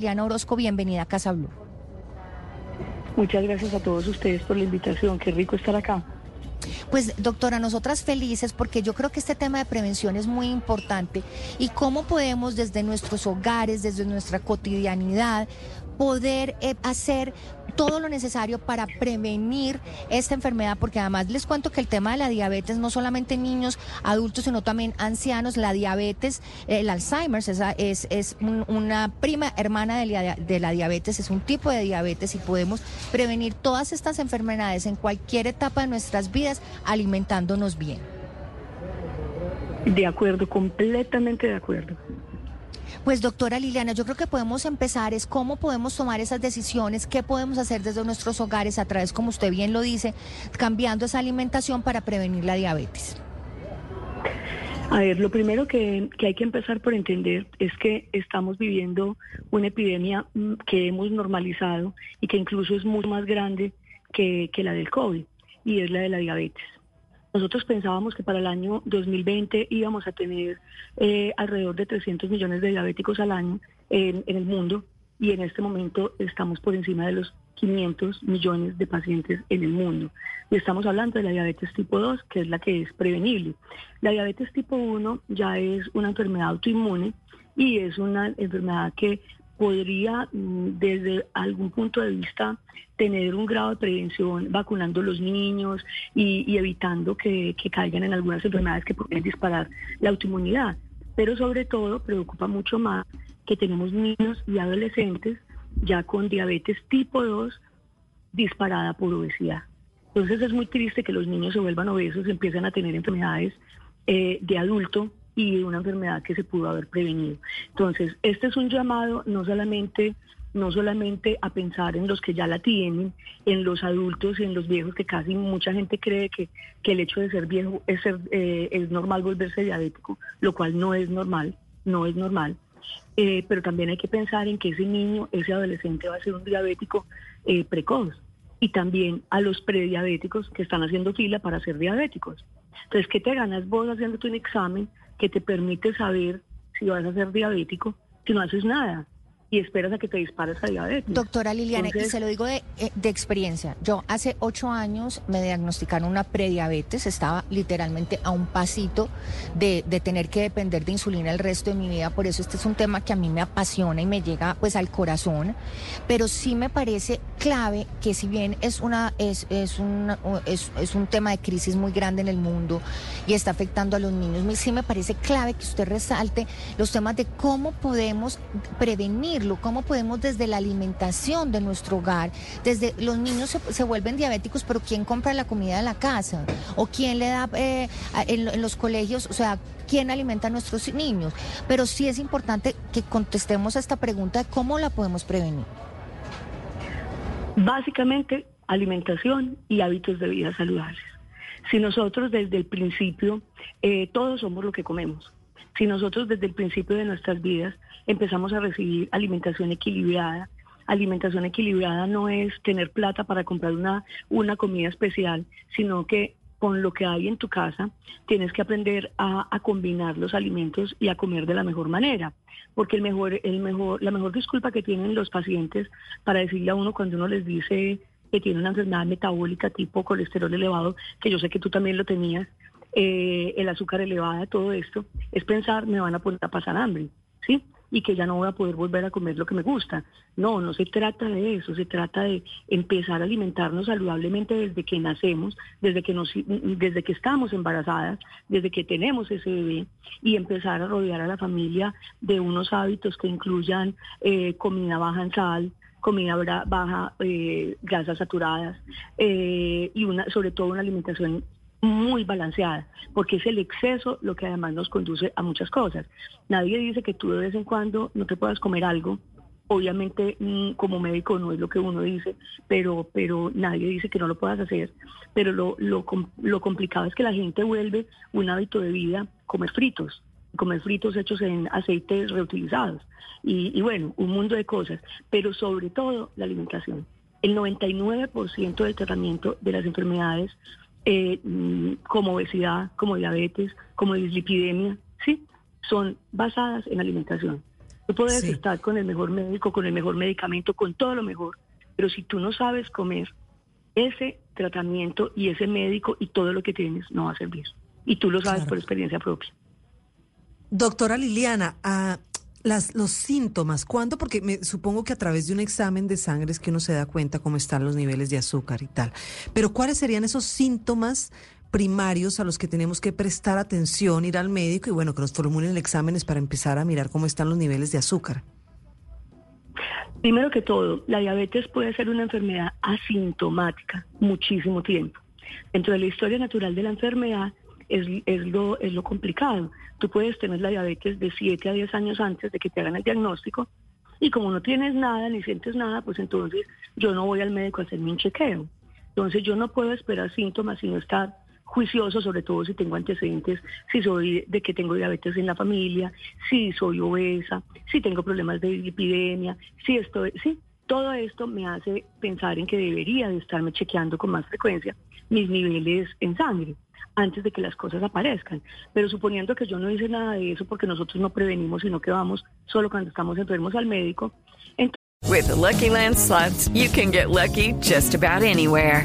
Diana Orozco, bienvenida a Casa Blue. Muchas gracias a todos ustedes por la invitación. Qué rico estar acá. Pues doctora, nosotras felices porque yo creo que este tema de prevención es muy importante y cómo podemos desde nuestros hogares, desde nuestra cotidianidad, poder eh, hacer todo lo necesario para prevenir esta enfermedad, porque además les cuento que el tema de la diabetes, no solamente en niños, adultos, sino también ancianos, la diabetes, el Alzheimer es, es, es un- una prima hermana de la, de la diabetes, es un tipo de diabetes y podemos prevenir todas estas enfermedades en cualquier etapa de nuestras vidas alimentándonos bien. De acuerdo, completamente de acuerdo. Pues doctora Liliana, yo creo que podemos empezar es cómo podemos tomar esas decisiones, qué podemos hacer desde nuestros hogares a través, como usted bien lo dice, cambiando esa alimentación para prevenir la diabetes. A ver, lo primero que, hay que empezar por entender es que estamos viviendo una epidemia mm, que hemos normalizado y que incluso es mucho más grande que la del COVID, y es la de la diabetes. Nosotros pensábamos que para el año 2020 íbamos a tener eh, alrededor de 300 millones de diabéticos al año en, el mundo y en este momento estamos por encima de los 500 millones de pacientes en el mundo. Y estamos hablando de la diabetes tipo 2, que es la que es prevenible. La diabetes tipo 1 ya es una enfermedad autoinmune y es una enfermedad que podría mm, desde algún punto de vista tener un grado de prevención vacunando a los niños y, y evitando que, que caigan en algunas enfermedades que pueden disparar la autoinmunidad. Pero sobre todo preocupa mucho más que tenemos niños y adolescentes ya con diabetes tipo 2 disparada por obesidad. Entonces es muy triste que los niños se vuelvan obesos y empiecen a tener enfermedades eh, de adulto y una enfermedad que se pudo haber prevenido. Entonces, este es un llamado no solamente no solamente a pensar en los que ya la tienen, en los adultos y en los viejos, que casi mucha gente cree que, que el hecho de ser viejo es, ser, eh, es normal volverse diabético, lo cual no es normal, no es normal. Eh, pero también hay que pensar en que ese niño, ese adolescente va a ser un diabético eh, precoz y también a los prediabéticos que están haciendo fila para ser diabéticos. Entonces, ¿qué te ganas vos haciéndote un examen que te permite saber si vas a ser diabético si no haces nada? Y esperas a que te dispares a diabetes. Doctora Liliana, Entonces- y se lo digo de, eh, de experiencia. Yo hace ocho años me diagnosticaron una prediabetes, estaba literalmente a un pasito de, de tener que depender de insulina el resto de mi vida. Por eso este es un tema que a mí me apasiona y me llega pues al corazón. Pero sí me parece clave que si bien es una es, es, una- es, es un tema de crisis muy grande en el mundo y está afectando a los niños, sí me parece clave que usted resalte los temas de cómo podemos cómo podemos desde la alimentación de nuestro hogar, desde los niños se, vuelven diabéticos, pero ¿quién compra la comida de la casa? ¿O quién le da eh, en los colegios? O sea, ¿quién alimenta a nuestros niños? Pero sí es importante que contestemos a esta pregunta de cómo la podemos prevenir. Básicamente, alimentación y hábitos de vida saludables. Si nosotros desde el principio, eh, todos somos lo que comemos, si nosotros desde el principio de nuestras vidas empezamos a recibir alimentación equilibrada, alimentación equilibrada no es tener plata para comprar una, una comida especial, sino que con lo que hay en tu casa tienes que aprender a, a combinar los alimentos y a comer de la mejor manera. Porque el mejor, el mejor, la mejor disculpa que tienen los pacientes para decirle a uno cuando uno les dice que tiene una enfermedad metabólica tipo colesterol elevado, que yo sé que tú también lo tenías, eh, el azúcar elevada, todo esto, es pensar me van a poner a pasar hambre, ¿sí? Y que ya no voy a poder volver a comer lo que me gusta. No, no se trata de eso, se trata de empezar a alimentarnos saludablemente desde que nacemos, desde que, nos, desde que estamos embarazadas, desde que tenemos ese bebé y empezar a rodear a la familia de unos hábitos que incluyan eh, comida baja en sal, comida baja, eh, grasas saturadas eh, y una, sobre todo una alimentación muy balanceada, porque es el exceso lo que además nos conduce a muchas cosas. Nadie dice que tú de vez en cuando no te puedas comer algo Obviamente, mm, como médico no es lo que uno dice, pero, pero nadie dice que no lo puedas hacer. Pero lo, lo, lo complicado es que la gente vuelve un hábito de vida comer fritos, comer fritos hechos en aceites reutilizados. Y, y bueno, un mundo de cosas, pero sobre todo la alimentación. El 99% del tratamiento de las enfermedades eh, mm, como obesidad, como diabetes, como dislipidemia, sí, son basadas en alimentación. Tú puedes Sí. estar con el mejor médico, con el mejor medicamento, con todo lo mejor, pero si tú no sabes comer, ese tratamiento y ese médico y todo lo que tienes no va a servir. Y tú lo sabes Claro. por experiencia propia. Doctora Liliana, ah, las, los síntomas, ¿cuándo? Porque me supongo que a través de un examen de sangre es que uno se da cuenta cómo están los niveles de azúcar y tal. Pero ¿cuáles serían esos síntomas primarios a los que tenemos que prestar atención, ir al médico y bueno, que nos formulen exámenes para empezar a mirar cómo están los niveles de azúcar? Primero que todo, la diabetes puede ser una enfermedad asintomática muchísimo tiempo. Dentro de la historia natural de la enfermedad es, es lo, es lo complicado. Tú puedes tener la diabetes de 7 a 10 años antes de que te hagan el diagnóstico y como no tienes nada ni sientes nada, pues entonces yo no voy al médico a hacerme un chequeo. Entonces yo no puedo esperar síntomas sino estar juicioso, sobre todo si tengo antecedentes, si soy de que tengo diabetes en la familia, si soy obesa, si tengo problemas de epidemia, si estoy, sí, todo esto me hace pensar en que debería de estarme chequeando con más frecuencia mis niveles en sangre antes de que las cosas aparezcan. Pero suponiendo que yo no hice nada de eso porque nosotros no prevenimos, sino que vamos solo cuando estamos enfermos al médico, With the Lucky Land you can get lucky just about anywhere.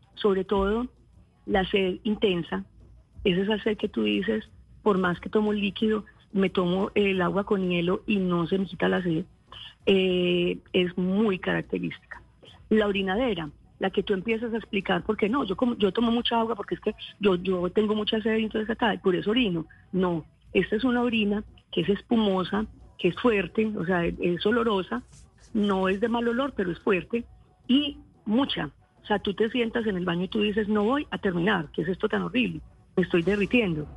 Sobre todo, la sed intensa. Es esa sed que tú dices, por más que tomo líquido, me tomo el agua con hielo y no se me quita la sed. Eh, es muy característica. La orinadera, la que tú empiezas a explicar, porque no, yo como, yo tomo mucha agua porque es que yo, yo tengo mucha sed y entonces acá, por eso orino. No, esta es una orina que es espumosa, que es fuerte, o sea, es olorosa, no es de mal olor, pero es fuerte y mucha. O sea, tú te sientas en el baño y tú dices, no voy a terminar, ¿qué es esto tan horrible? Me estoy derritiendo.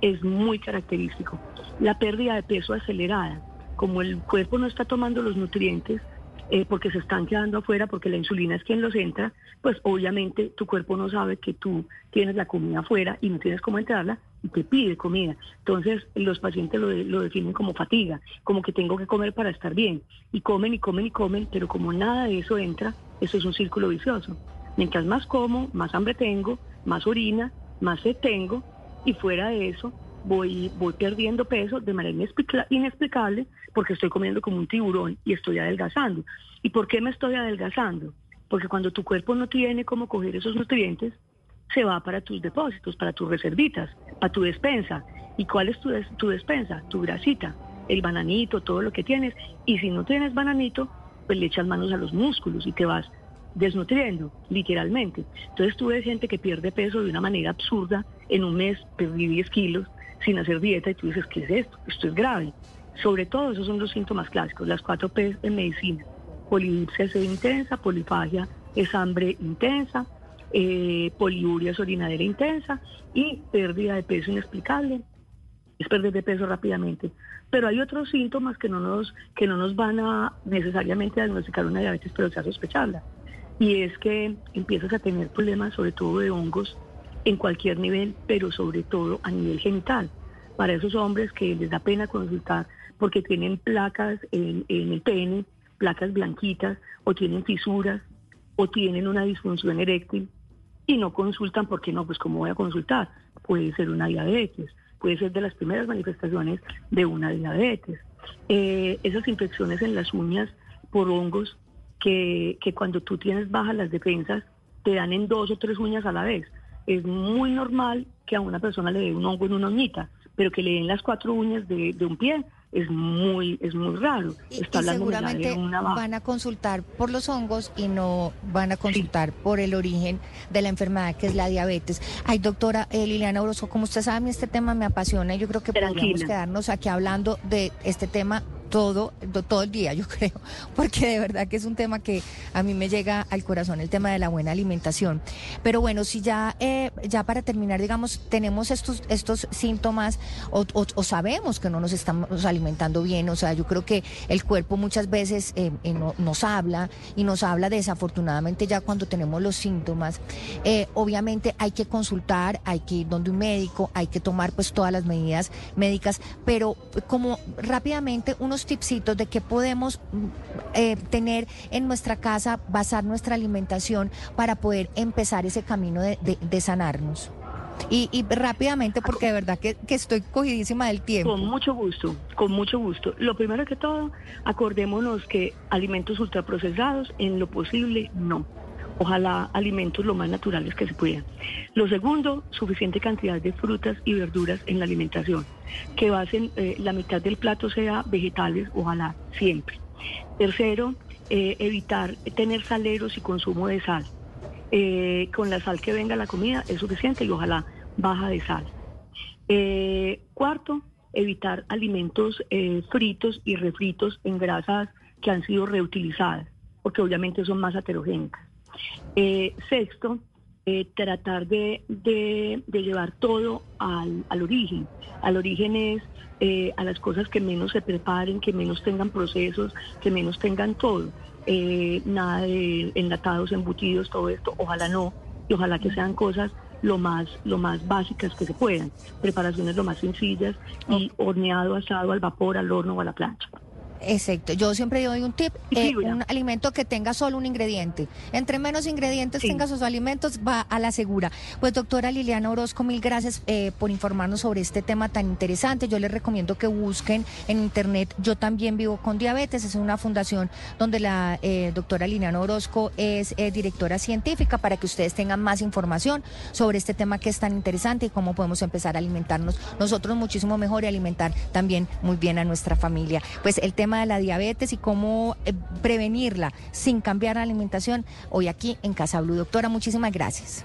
Es muy característico. La pérdida de peso acelerada, como el cuerpo no está tomando los nutrientes, eh, porque se están quedando afuera, porque la insulina es quien los entra, pues obviamente tu cuerpo no sabe que tú tienes la comida afuera y no tienes cómo entrarla te pide comida. Entonces los pacientes lo, de- lo definen como fatiga, como que tengo que comer para estar bien. Y comen y comen y comen, pero como nada de eso entra, eso es un círculo vicioso. Mientras más como, más hambre tengo, más orina, más sed tengo y fuera de eso voy, voy perdiendo peso de manera inexplica- inexplicable porque estoy comiendo como un tiburón y estoy adelgazando. ¿Y por qué me estoy adelgazando? Porque cuando tu cuerpo no tiene cómo coger esos nutrientes, se va para tus depósitos, para tus reservitas, para tu despensa. ¿Y cuál es tu, des- tu despensa? Tu grasita, el bananito, todo lo que tienes. Y si no tienes bananito, pues le echas manos a los músculos y te vas desnutriendo, literalmente. Entonces tú ves gente que pierde peso de una manera absurda. En un mes perdí 10 kilos sin hacer dieta y tú dices, ¿qué es esto? Esto es grave. Sobre todo esos son los síntomas clásicos, las cuatro P en medicina. Polidipsia intensa, polifagia es hambre intensa, eh, poliuria es orinadera intensa y pérdida de peso inexplicable es perder de peso rápidamente. Pero hay otros síntomas que no nos, que no nos van a necesariamente diagnosticar una diabetes, pero sí a sospecharla. Y es que empiezas a tener problemas, sobre todo de hongos, en cualquier nivel, pero sobre todo a nivel genital. Para esos hombres que les da pena consultar porque tienen placas en, en el pene, placas blanquitas, o tienen fisuras, o tienen una disfunción eréctil, y no consultan porque no, pues ¿cómo voy a consultar? Puede ser una diabetes, puede ser de las primeras manifestaciones de una diabetes. Eh, esas infecciones en las uñas por hongos que, que cuando tú tienes bajas las defensas te dan en dos o tres uñas a la vez. Es muy normal que a una persona le dé un hongo en una uñita, pero que le den las cuatro uñas de, de un pie es muy es muy raro. Y, Está y seguramente una van a consultar por los hongos y no van a consultar por el origen de la enfermedad que es la diabetes. Ay, doctora eh, Liliana Orozco, como usted sabe, a mí este tema me apasiona y yo creo que podríamos Tranquila. quedarnos aquí hablando de este tema todo, do- todo el día, yo creo, porque de verdad que es un tema que a mí me llega al corazón, el tema de la buena alimentación. Pero bueno, si ya, eh, ya para terminar, digamos, tenemos estos, estos síntomas o, sabemos que no nos estamos alimentando bien, o sea, yo creo que el cuerpo muchas veces eh, eh, no- nos habla y nos habla desafortunadamente ya cuando tenemos los síntomas. Eh, obviamente hay que consultar, hay que ir donde un médico, hay que tomar pues todas las medidas médicas, pero como rápidamente unos tipsitos de qué podemos mm, eh, tener en nuestra casa, basar nuestra alimentación para poder empezar ese camino de, de- sanarnos. Y, y rápidamente, porque de verdad que, que estoy cogidísima del tiempo. Con mucho gusto, con mucho gusto. Lo primero que todo, acordémonos que alimentos ultraprocesados, en lo posible, no. Ojalá alimentos lo más naturales que se puedan. Lo segundo, suficiente cantidad de frutas y verduras en la alimentación. Que basen, eh, la mitad del plato sea vegetales, ojalá, siempre. Tercero, eh, evitar tener saleros y consumo de sal. Eh, con la sal que venga la comida es suficiente y ojalá baja de sal. Cuarto, evitar alimentos fritos y refritos en grasas que han sido reutilizadas, porque obviamente son más heterogénicas. Eh, sexto, eh, tratar de, de- de llevar todo al, al origen. Al origen es eh, a las cosas que menos se preparen, que menos tengan procesos, que menos tengan todo. Eh, nada de enlatados, embutidos, todo esto, ojalá no, y ojalá que sean cosas lo más, lo más básicas que se puedan, preparaciones lo más sencillas y horneado, asado al vapor, al horno o a la plancha. Exacto. Yo siempre doy un tip, eh, un alimento que tenga solo un ingrediente. Entre menos ingredientes Sí. tenga sus alimentos, va a la segura. Pues doctora Liliana Orozco, mil gracias eh, por informarnos sobre este tema tan interesante. Yo les recomiendo que busquen en internet. Yo también vivo con diabetes. Es una fundación donde la eh, doctora Liliana Orozco es eh, directora científica para que ustedes tengan más información sobre este tema que es tan interesante y cómo podemos empezar a alimentarnos nosotros muchísimo mejor y alimentar también muy bien a nuestra familia. Pues el tema de la diabetes y cómo eh, prevenirla sin cambiar la alimentación, hoy aquí en Casa Blue. Doctora, muchísimas gracias.